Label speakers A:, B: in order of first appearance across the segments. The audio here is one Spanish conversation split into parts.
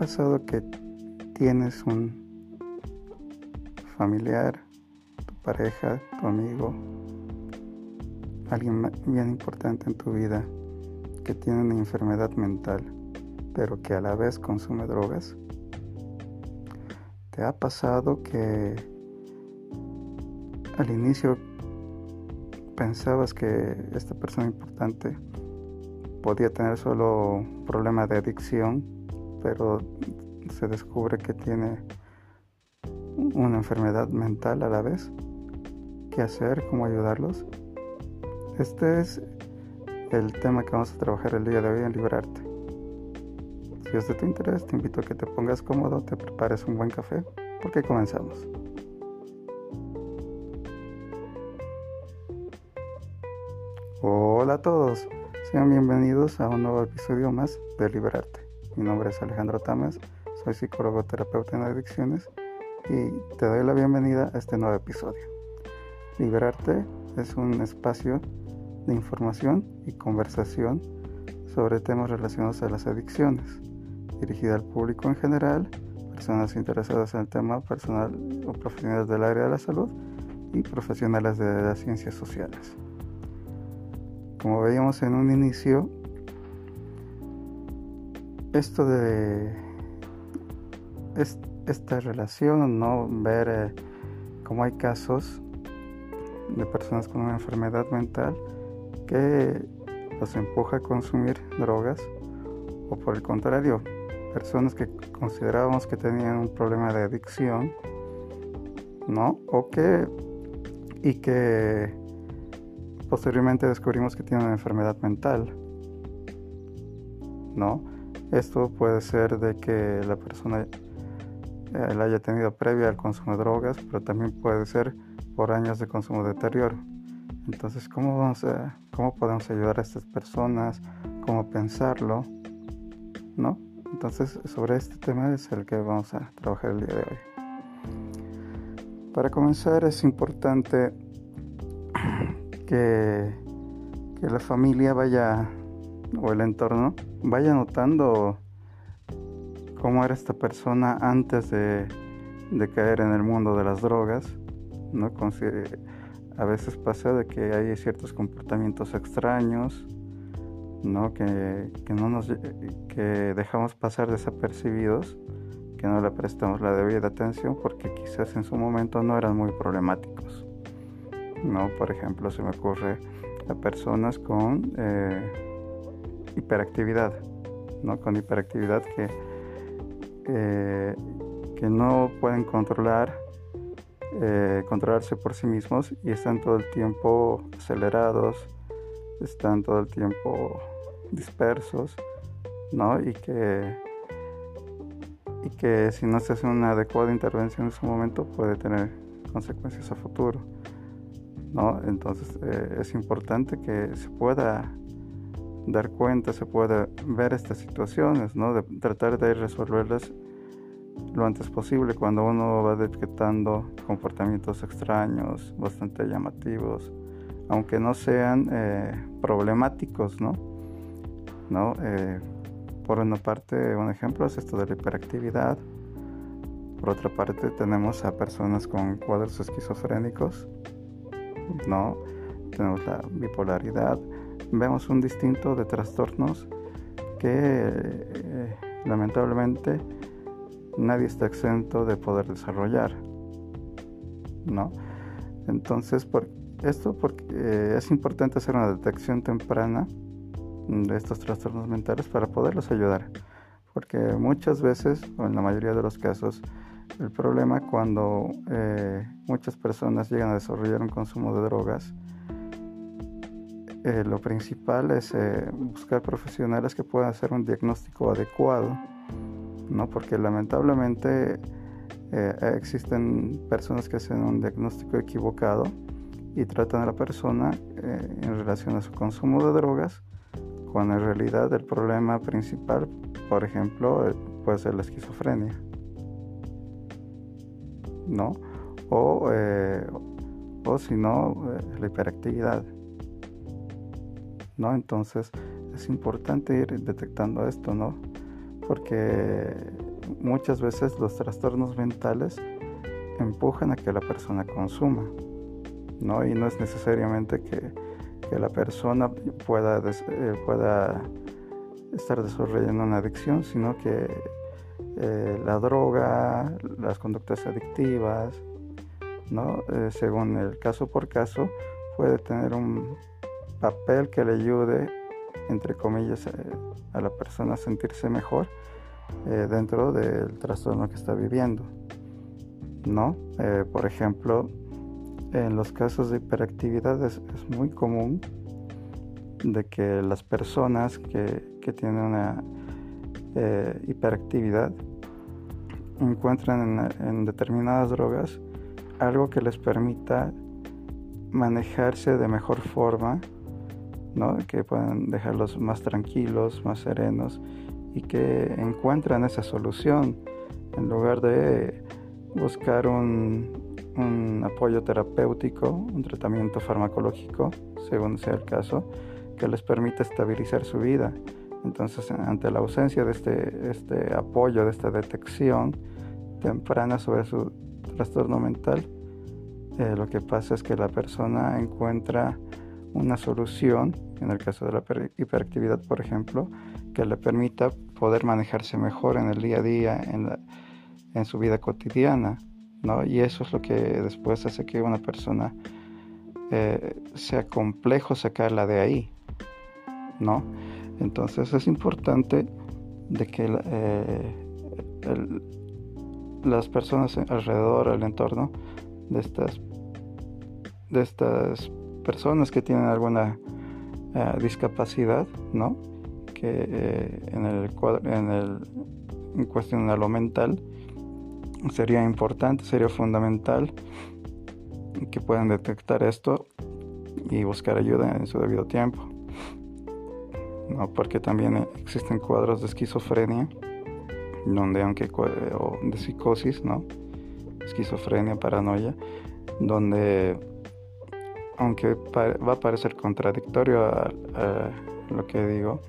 A: pasado que tienes un familiar, tu pareja, tu amigo, alguien bien importante en tu vida que tiene una enfermedad mental, pero que a la vez consume drogas? ¿Te ha pasado que al inicio pensabas que esta persona importante podía tener solo un problema de adicción, pero se descubre que tiene una enfermedad mental a la vez? ¿Qué hacer? ¿Cómo ayudarlos? Este es el tema que vamos a trabajar el día de hoy en Liberarte. Si es de tu interés, te invito a que te pongas cómodo, te prepares un buen café, porque comenzamos. Hola a todos, sean bienvenidos a un nuevo episodio más de Liberarte. Mi nombre es Alejandro Tamas, soy psicólogo terapeuta en adicciones y te doy la bienvenida a este nuevo episodio. Liberarte es un espacio de información y conversación sobre temas relacionados a las adicciones, dirigida al público en general, personas interesadas en el tema personal o profesionales del área de la salud y profesionales de las ciencias sociales. Como veíamos en un inicio, esto de esta relación, no ver eh, cómo hay casos de personas con una enfermedad mental que los empuja a consumir drogas o por el contrario, personas que considerábamos que tenían un problema de adicción, ¿no? O que y que posteriormente descubrimos que tienen una enfermedad mental, ¿no? Esto puede ser de que la persona eh, la haya tenido previa al consumo de drogas, pero también puede ser por años de consumo deterioro. Entonces, ¿cómo, vamos ¿cómo podemos ayudar a estas personas? ¿Cómo pensarlo? ¿No? Entonces, sobre este tema es el que vamos a trabajar el día de hoy. Para comenzar, es importante que, que la familia vaya, o el entorno, vaya notando cómo era esta persona antes de, de caer en el mundo de las drogas, ¿no? a veces pasa de que hay ciertos comportamientos extraños, ¿no? Que, no nos, que dejamos pasar desapercibidos, que no le prestamos la debida atención porque quizás en su momento no eran muy problemáticos. ¿no? Por ejemplo, se me ocurre a personas con eh, hiperactividad, ¿no? con hiperactividad que, que no pueden controlar eh, controlarse por sí mismos y están todo el tiempo acelerados, están todo el tiempo dispersos, ¿no? Y que, y que si no se hace una adecuada intervención en su momento puede tener consecuencias a futuro, ¿no? Entonces eh, es importante que se pueda dar cuenta, se pueda ver estas situaciones, ¿no? De tratar de resolverlas lo antes posible cuando uno va detectando comportamientos extraños, bastante llamativos, aunque no sean eh, problemáticos, ¿no? ¿No? Eh, por una parte, un ejemplo es esto de la hiperactividad. Por otra parte, tenemos a personas con cuadros esquizofrénicos, ¿no? Tenemos la bipolaridad. Vemos un distinto de trastornos que eh, lamentablemente nadie está exento de poder desarrollar, ¿no? Entonces, por esto porque eh, es importante hacer una detección temprana de estos trastornos mentales para poderlos ayudar, porque muchas veces, o en la mayoría de los casos, el problema cuando eh, muchas personas llegan a desarrollar un consumo de drogas, eh, lo principal es buscar profesionales que puedan hacer un diagnóstico adecuado ¿no? Porque lamentablemente eh, existen personas que hacen un diagnóstico equivocado y tratan a la persona eh, en relación a su consumo de drogas, cuando en realidad el problema principal, por ejemplo, eh, puede ser la esquizofrenia, ¿no? O, o si no, la hiperactividad, ¿no? Entonces es importante ir detectando esto, ¿no? porque muchas veces los trastornos mentales empujan a que la persona consuma, ¿no? Y no es necesariamente que, la persona pueda, eh, pueda estar desarrollando una adicción, sino que eh, la droga, las conductas adictivas, ¿no? Eh, según el caso por caso, puede tener un papel que le ayude, entre comillas, a la persona a sentirse mejor dentro del trastorno que está viviendo. ¿no? Eh, por ejemplo, en los casos de hiperactividad es, muy común de que las personas que, tienen una eh, hiperactividad encuentran en, determinadas drogas algo que les permita manejarse de mejor forma, ¿no? que puedan dejarlos más tranquilos, más serenos y que encuentran esa solución en lugar de buscar un, apoyo terapéutico, un tratamiento farmacológico, según sea el caso, que les permita estabilizar su vida. Entonces, ante la ausencia de este, este apoyo, de esta detección temprana sobre su trastorno mental, eh, lo que pasa es que la persona encuentra una solución, en el caso de la hiperactividad, por ejemplo, que le permita poder manejarse mejor en el día a día, en la, en su vida cotidiana, ¿no? Y eso es lo que después hace que una persona eh, sea complejo sacarla de ahí, ¿no? Entonces es importante de que eh, las personas alrededor, el entorno de estas, de estas personas que tienen alguna eh, discapacidad, ¿no? Que en el en el en cuestión de lo mental sería importante, sería fundamental que puedan detectar esto y buscar ayuda en su debido tiempo. ¿no? Porque también existen cuadros de esquizofrenia, donde aunque o de psicosis, ¿no? Esquizofrenia, paranoia, donde aunque va a parecer contradictorio a lo que digo,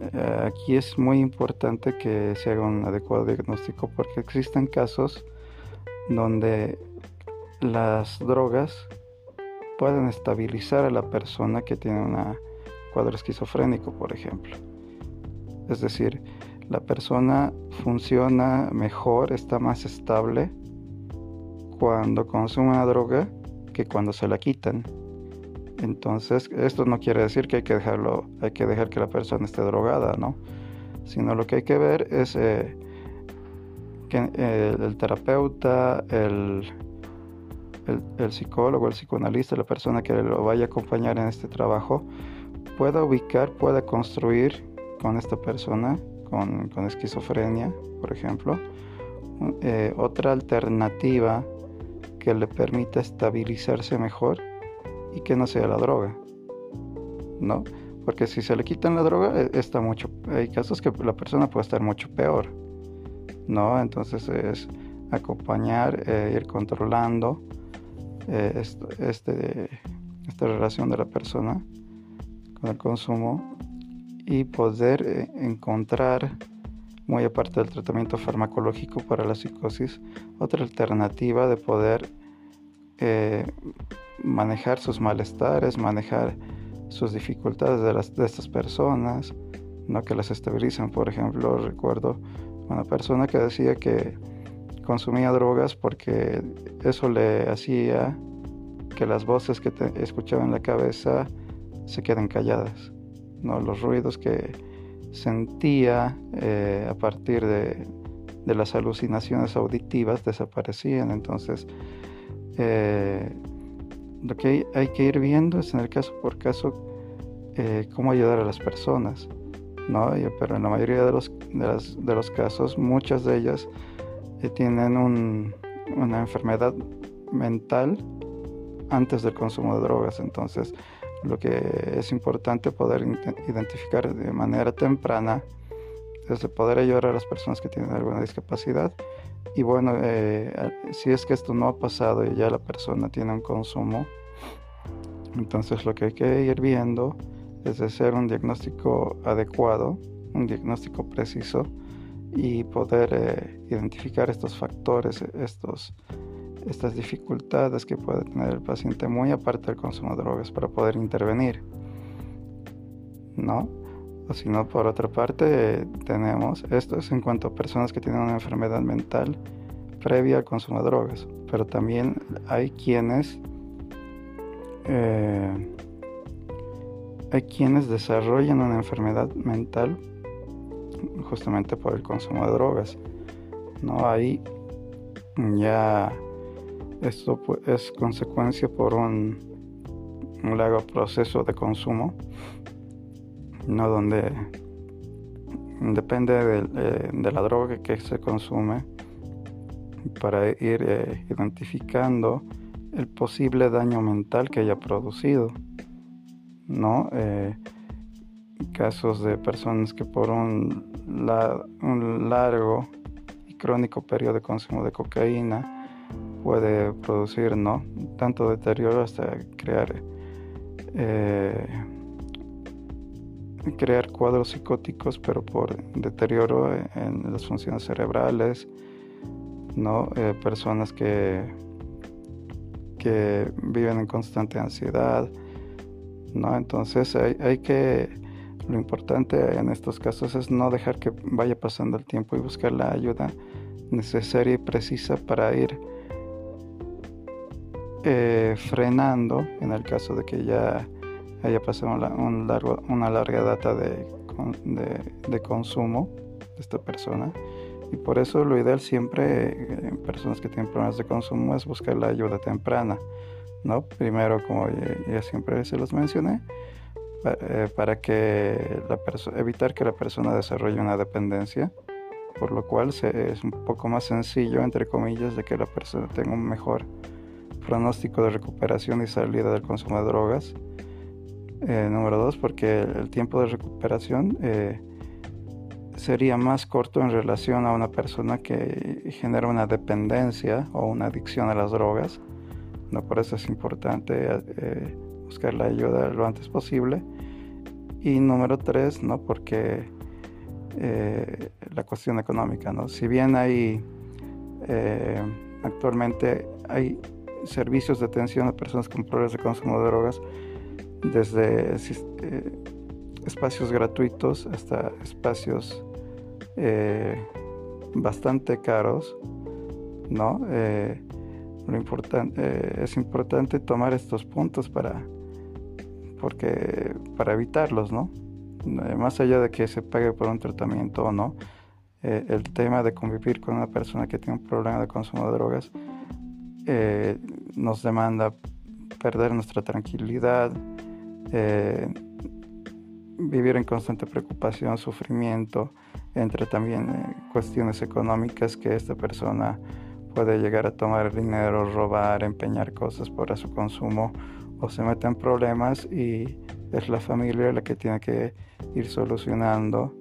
A: eh, aquí es muy importante que se haga un adecuado diagnóstico porque existen casos donde las drogas pueden estabilizar a la persona que tiene un cuadro esquizofrénico, por ejemplo. Es decir, la persona funciona mejor, está más estable cuando consume una droga que cuando se la quitan. Entonces, esto no quiere decir que hay que dejarlo, hay que dejar que la persona esté drogada, ¿no? Sino lo que hay que ver es eh, que eh, el terapeuta, el, el, psicólogo, el psicoanalista, la persona que lo vaya a acompañar en este trabajo, pueda ubicar, pueda construir con esta persona, con, esquizofrenia, por ejemplo, eh, otra alternativa que le permita estabilizarse mejor y que no sea la droga, ¿no? Porque si se le quitan la droga, e, está mucho, hay casos que la persona puede estar mucho peor, ¿no? Entonces es acompañar, eh, ir controlando eh, este, esta relación de la persona con el consumo y poder eh, encontrar, muy aparte del tratamiento farmacológico para la psicosis, otra alternativa de poder manejar sus malestares, manejar sus dificultades de estas personas, ¿no? que las estabilizan. Por ejemplo, recuerdo una persona que decía que consumía drogas porque eso le hacía que las voces que escuchaba en la cabeza se queden calladas, ¿no? los ruidos que sentía eh, a partir de, de, las alucinaciones auditivas desaparecían. Entonces, eh, lo que hay, que ir viendo es en el caso por caso eh, cómo ayudar a las personas, ¿no? Pero en la mayoría de los, de, los casos, muchas de ellas eh, tienen una enfermedad mental antes del consumo de drogas. Entonces, lo que es importante poder identificar de manera temprana es poder ayudar a las personas que tienen alguna discapacidad y bueno, eh, si es que esto no ha pasado y ya la persona tiene un consumo, entonces lo que hay que ir viendo es hacer un diagnóstico adecuado, un diagnóstico preciso y poder eh, identificar estos factores, estos, estas dificultades que puede tener el paciente, muy aparte del consumo de drogas, para poder intervenir. ¿No? O si no, por otra parte, tenemos, esto es en cuanto a personas que tienen una enfermedad mental previa al consumo de drogas, pero también hay quienes eh, hay quienes desarrollan una enfermedad mental justamente por el consumo de drogas. ¿no? Ahí ya esto es consecuencia por un largo proceso de consumo, ¿no? donde depende de, de, la droga que se consume para ir eh, identificando el posible daño mental que haya producido. ¿no? Eh, casos de personas que por un, un, largo y crónico periodo de consumo de cocaína puede producir ¿no? tanto deterioro hasta crear eh, crear cuadros psicóticos pero por deterioro en las funciones cerebrales no eh, personas que que viven en constante ansiedad ¿no? Entonces hay, que, lo importante en estos casos es no dejar que vaya pasando el tiempo y buscar la ayuda necesaria y precisa para ir eh, frenando en el caso de que ya haya pasado un largo, una larga data de, de, consumo de esta persona. Y por eso lo ideal siempre en personas que tienen problemas de consumo es buscar la ayuda temprana. ¿no? Primero, como ya, siempre se los mencioné, eh, para que la evitar que la persona desarrolle una dependencia, por lo cual es un poco más sencillo, entre comillas, de que la persona tenga un mejor pronóstico de recuperación y salida del consumo de drogas. Eh, número dos, porque el tiempo de recuperación eh, sería más corto en relación a una persona que genera una dependencia o una adicción a las drogas ¿no? Por eso es importante eh, buscar la ayuda lo antes posible. Y número tres, ¿no? Porque eh, la cuestión económica, ¿no? Si bien hay eh, actualmente hay servicios de atención a personas con problemas de consumo de drogas, desde espacios gratuitos hasta espacios bastante caros, ¿no? Lo importante, eh, es importante tomar estos puntos para, porque, para evitarlos, ¿no? Eh, más allá de que se pague por un tratamiento o no, eh, el tema de convivir con una persona que tiene un problema de consumo de drogas nos demanda perder nuestra tranquilidad, vivir en constante preocupación, sufrimiento, entre también cuestiones económicas que esta persona puede llegar a tomar dinero, robar, empeñar cosas para su consumo o se mete en problemas y es la familia la que tiene que ir solucionando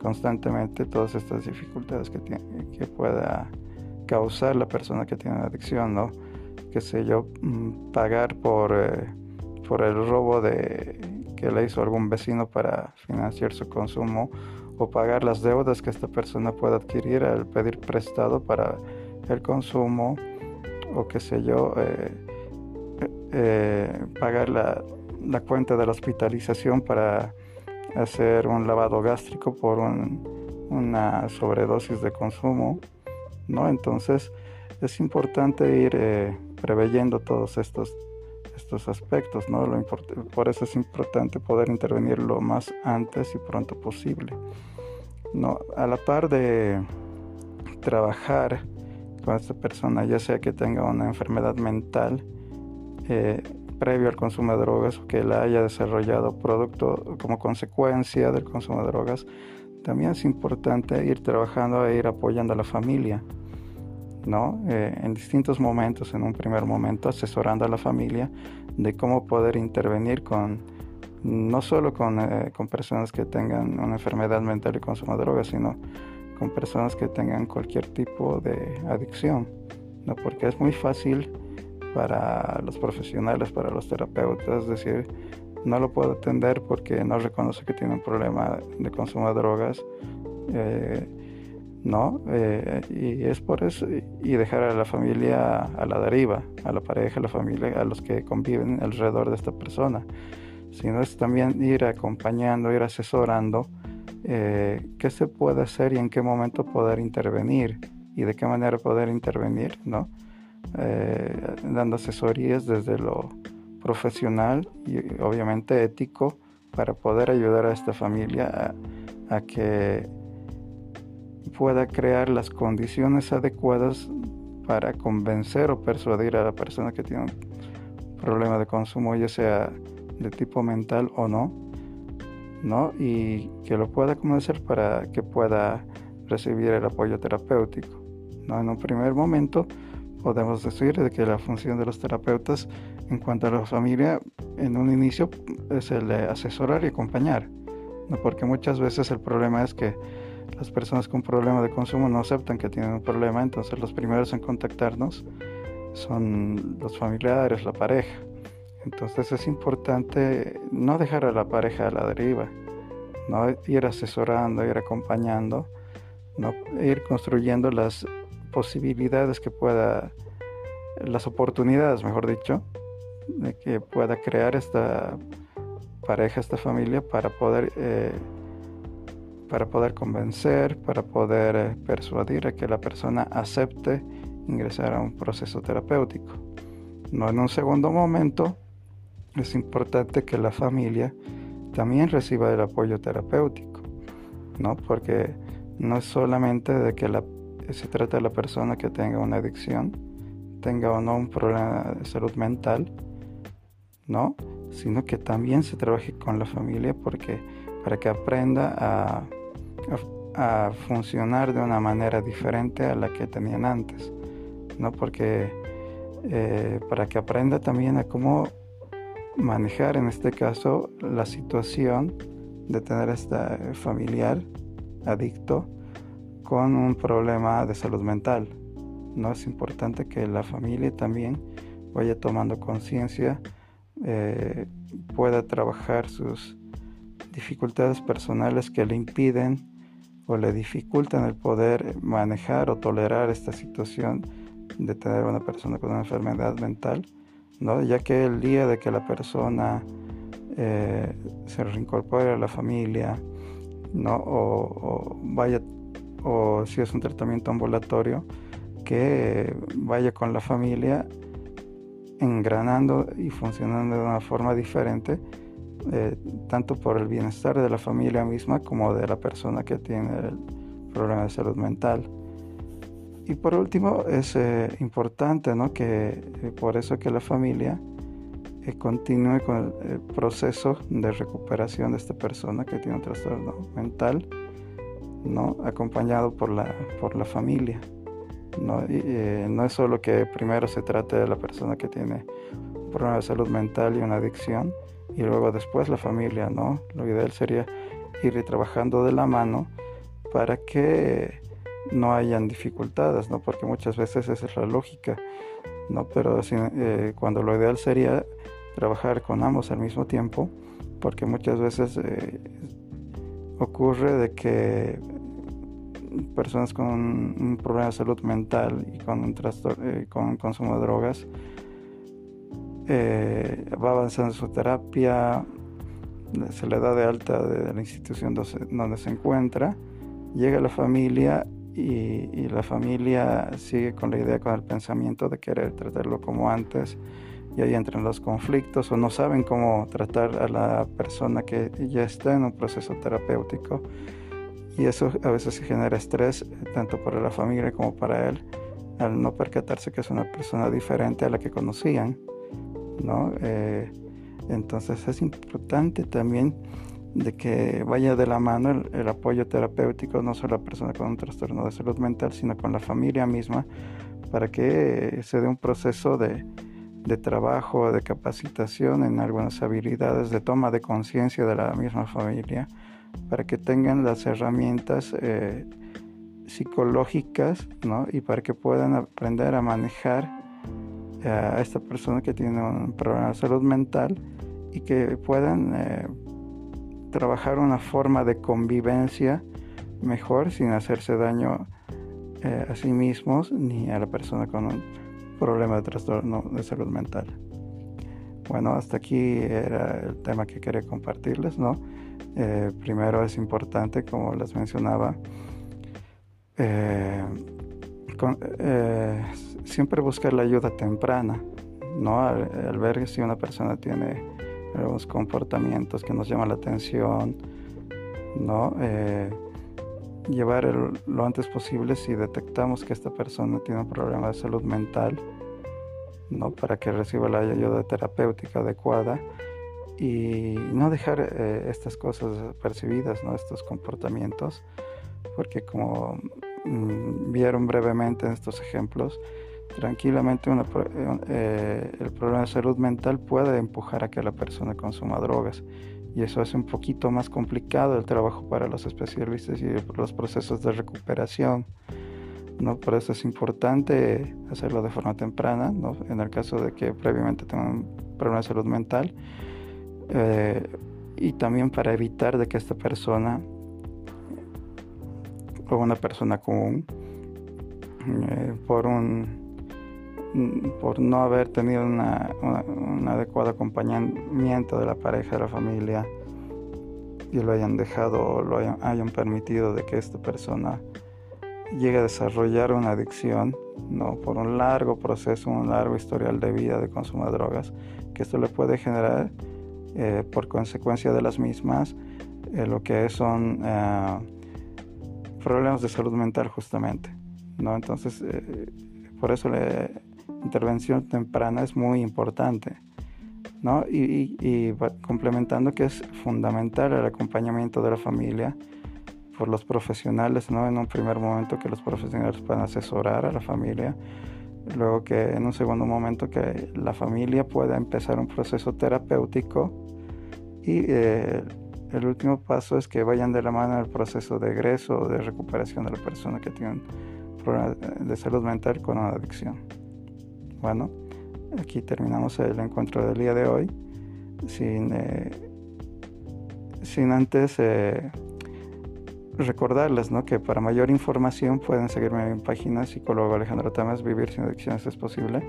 A: constantemente todas estas dificultades que, que pueda causar la persona que tiene adicción, ¿no? Que sé yo, mm, pagar por, eh, por el robo de, que le hizo algún vecino para financiar su consumo o pagar las deudas que esta persona pueda adquirir al pedir prestado para el consumo o qué sé yo, eh, eh, pagar la, la, cuenta de la hospitalización para hacer un lavado gástrico por una sobredosis de consumo, ¿no? Entonces es importante ir eh, preveyendo todos estos, estos aspectos, ¿no? Lo por eso es importante poder intervenir lo más antes y pronto posible. ¿no? A la par de trabajar con esta persona, ya sea que tenga una enfermedad mental eh, previo al consumo de drogas o que la haya desarrollado producto como consecuencia del consumo de drogas, también es importante ir trabajando e ir apoyando a la familia, ¿no? Eh, en distintos momentos, en un primer momento, asesorando a la familia de cómo poder intervenir con no solo con, eh, con personas que tengan una enfermedad mental y consumo de drogas, sino con personas que tengan cualquier tipo de adicción, ¿no? porque es muy fácil para los profesionales, para los terapeutas, decir, no lo puedo atender porque no reconoce que tiene un problema de consumo de drogas, eh, ¿no? Eh, y es por eso, y dejar a la familia a la deriva, a la pareja, a la familia, a los que conviven alrededor de esta persona, sino es también ir acompañando, ir asesorando eh, qué se puede hacer y en qué momento poder intervenir y de qué manera poder intervenir, ¿no? Eh, dando asesorías desde lo profesional y obviamente ético para poder ayudar a esta familia a que pueda crear las condiciones adecuadas para convencer o persuadir a la persona que tiene un problema de consumo, ya sea de tipo mental o no, ¿no? Y que lo pueda convencer para que pueda recibir el apoyo terapéutico. ¿no? En un primer momento podemos decir de que la función de los terapeutas en cuanto a la familia en un inicio es el de asesorar y acompañar, ¿no? porque muchas veces el problema es que las personas con problemas de consumo no aceptan que tienen un problema, entonces los primeros en contactarnos son los familiares, la pareja. Entonces es importante no dejar a la pareja a la deriva, no ir asesorando, ir acompañando, no ir construyendo las posibilidades que pueda, las oportunidades, mejor dicho, de que pueda crear esta pareja, esta familia para poder eh, para poder convencer, para poder eh, persuadir a que la persona acepte ingresar a un proceso terapéutico. No en un segundo momento, es importante que la familia también reciba el apoyo terapéutico, ¿no? Porque no es solamente de que se trata de la persona que tenga una adicción, tenga o no un problema de salud mental, ¿no? Sino que también se trabaje con la familia porque para que aprenda a a, funcionar de una manera diferente a la que tenían antes, ¿no? Porque eh, para que aprenda también a cómo manejar en este caso la situación de tener este familiar adicto con un problema de salud mental. No es importante que la familia también vaya tomando conciencia, eh, pueda trabajar sus dificultades personales que le impiden o le dificultan el poder manejar o tolerar esta situación de tener una persona con una enfermedad mental, ¿no? ya que el día de que la persona eh, se reincorpore a la familia, ¿no? o, vaya, o si es un tratamiento ambulatorio, que vaya con la familia engranando y funcionando de una forma diferente eh, tanto por el bienestar de la familia misma como de la persona que tiene el problema de salud mental. Y por último, es eh, importante ¿no? que eh, por eso que la familia continúe con el, proceso de recuperación de esta persona que tiene un trastorno mental, ¿no? acompañado por la, por la familia. ¿no? no es solo que primero se trate de la persona que tiene un problema de salud mental y una adicción, y luego después la familia, ¿no? Lo ideal sería ir trabajando de la mano para que no hayan dificultades, ¿no? Porque muchas veces esa es la lógica, ¿no? Pero eh, cuando lo ideal sería trabajar con ambos al mismo tiempo, porque muchas veces eh, ocurre de que personas con un, problema de salud mental y con un trastorno, eh, con consumo de drogas eh, va avanzando su terapia, se le da de alta de la institución donde se encuentra, llega la familia y, la familia sigue con la idea, con el pensamiento de querer tratarlo como antes y ahí entran los conflictos o no saben cómo tratar a la persona que ya está en un proceso terapéutico y eso a veces genera estrés tanto para la familia como para él al no percatarse que es una persona diferente a la que conocían. ¿No? Eh, entonces es importante también de que vaya de la mano el, apoyo terapéutico, no solo a la persona con un trastorno de salud mental, sino con la familia misma, para que se dé un proceso de, de trabajo, de capacitación en algunas habilidades, de toma de conciencia de la misma familia, para que tengan las herramientas eh, psicológicas ¿no? y para que puedan aprender a manejar a esta persona que tiene un problema de salud mental y que puedan eh, trabajar una forma de convivencia mejor sin hacerse daño eh, a sí mismos ni a la persona con un problema de trastorno de salud mental. Bueno, hasta aquí era el tema que quería compartirles, ¿no? Eh, primero es importante, como les mencionaba, eh, siempre buscar la ayuda temprana, ¿no? Al, ver si una persona tiene algunos comportamientos que nos llaman la atención, ¿no? llevar lo antes posible si detectamos que esta persona tiene un problema de salud mental, ¿no? para que reciba la ayuda terapéutica adecuada y no dejar eh, estas cosas percibidas, ¿no? estos comportamientos, porque como vieron brevemente en estos ejemplos, tranquilamente eh, el problema de salud mental puede empujar a que la persona consuma drogas y eso hace un poquito más complicado el trabajo para los especialistas y los procesos de recuperación. ¿no? Por eso es importante hacerlo de forma temprana, ¿no? en el caso de que previamente tengan un problema de salud mental, eh, y también para evitar de que esta persona o una persona común, eh, por un por no haber tenido un adecuado acompañamiento de la pareja, de la familia, y lo hayan dejado o lo hayan, permitido de que esta persona llegue a desarrollar una adicción, ¿no? por un largo proceso, un largo historial de vida de consumo de drogas, que esto le puede generar, eh, por consecuencia de las mismas, eh, lo que son eh, problemas de salud mental justamente. ¿no? Entonces, por eso le intervención temprana es muy importante. ¿no? Y, complementando que es fundamental el acompañamiento de la familia por los profesionales, ¿no? En un primer momento que los profesionales puedan asesorar a la familia, luego que en un segundo momento que la familia pueda empezar un proceso terapéutico y eh, el último paso es que vayan de la mano el proceso de egreso o de recuperación de la persona que tiene un problema de salud mental con una adicción. Bueno, aquí terminamos el encuentro del día de hoy. Sin, eh, sin antes eh, recordarles ¿no? que para mayor información pueden seguirme en mi página psicólogo Alejandro Tamas, Vivir sin adicciones es posible,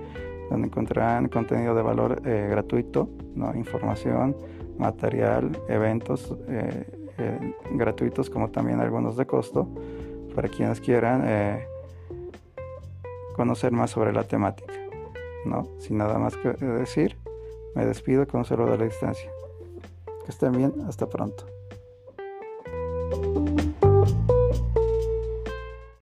A: donde encontrarán contenido de valor eh, gratuito, ¿no? información, material, eventos gratuitos como también algunos de costo para quienes quieran conocer más sobre la temática. ¿no? Sin nada más que decir, me despido con un saludo a la distancia. Que estén bien, hasta pronto.